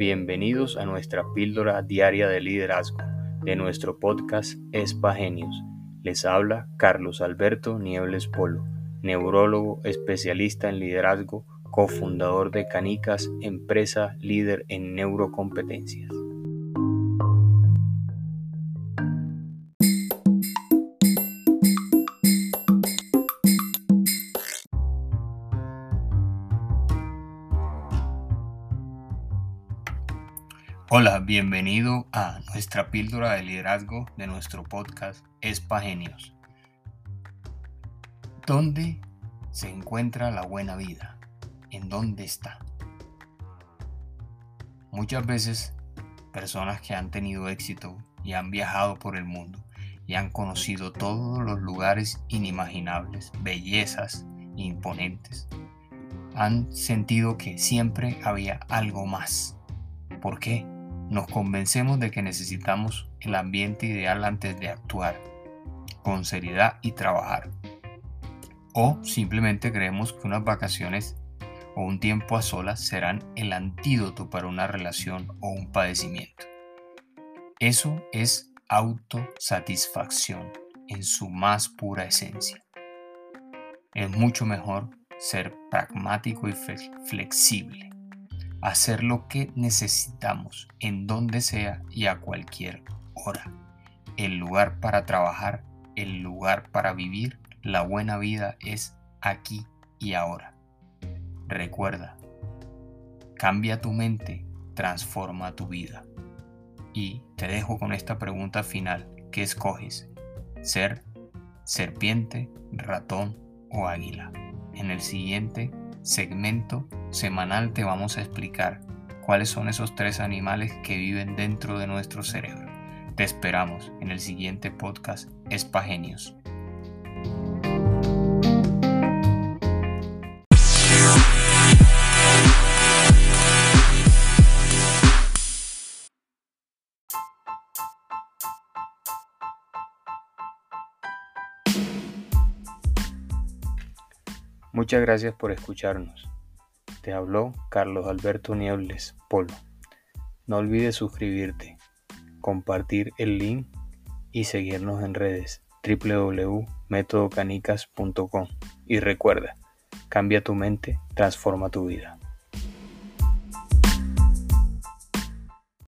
Bienvenidos a nuestra píldora diaria de liderazgo de nuestro podcast Espa Genios. Les habla Carlos Alberto Niebles Polo, neurólogo especialista en liderazgo, cofundador de Canicas, empresa líder en neurocompetencias. Hola, bienvenido a nuestra píldora de liderazgo de nuestro podcast Espagenios. ¿Dónde se encuentra la buena vida? ¿En dónde está? Muchas veces personas que han tenido éxito y han viajado por el mundo y han conocido todos los lugares inimaginables, bellezas imponentes, han sentido que siempre había algo más. ¿Por qué? Nos convencemos de que necesitamos el ambiente ideal antes de actuar, con seriedad y trabajar. O simplemente creemos que unas vacaciones o un tiempo a solas serán el antídoto para una relación o un padecimiento. Eso es autosatisfacción en su más pura esencia. Es mucho mejor ser pragmático y flexible hacer lo que necesitamos en donde sea y a cualquier hora. El lugar para trabajar, el lugar para vivir, la buena vida es aquí y ahora. Recuerda, cambia tu mente, transforma tu vida. Y te dejo con esta pregunta final. ¿Qué escoges? ¿Ser serpiente, ratón o águila? En el siguiente segmento semanal te vamos a explicar cuáles son esos tres animales que viven dentro de nuestro cerebro. Te esperamos en el siguiente podcast Espagenios. Muchas gracias por escucharnos. Te habló Carlos Alberto Niebles Polo. No olvides suscribirte, compartir el link y seguirnos en redes www.metodocanicas.com. Y recuerda, cambia tu mente, transforma tu vida.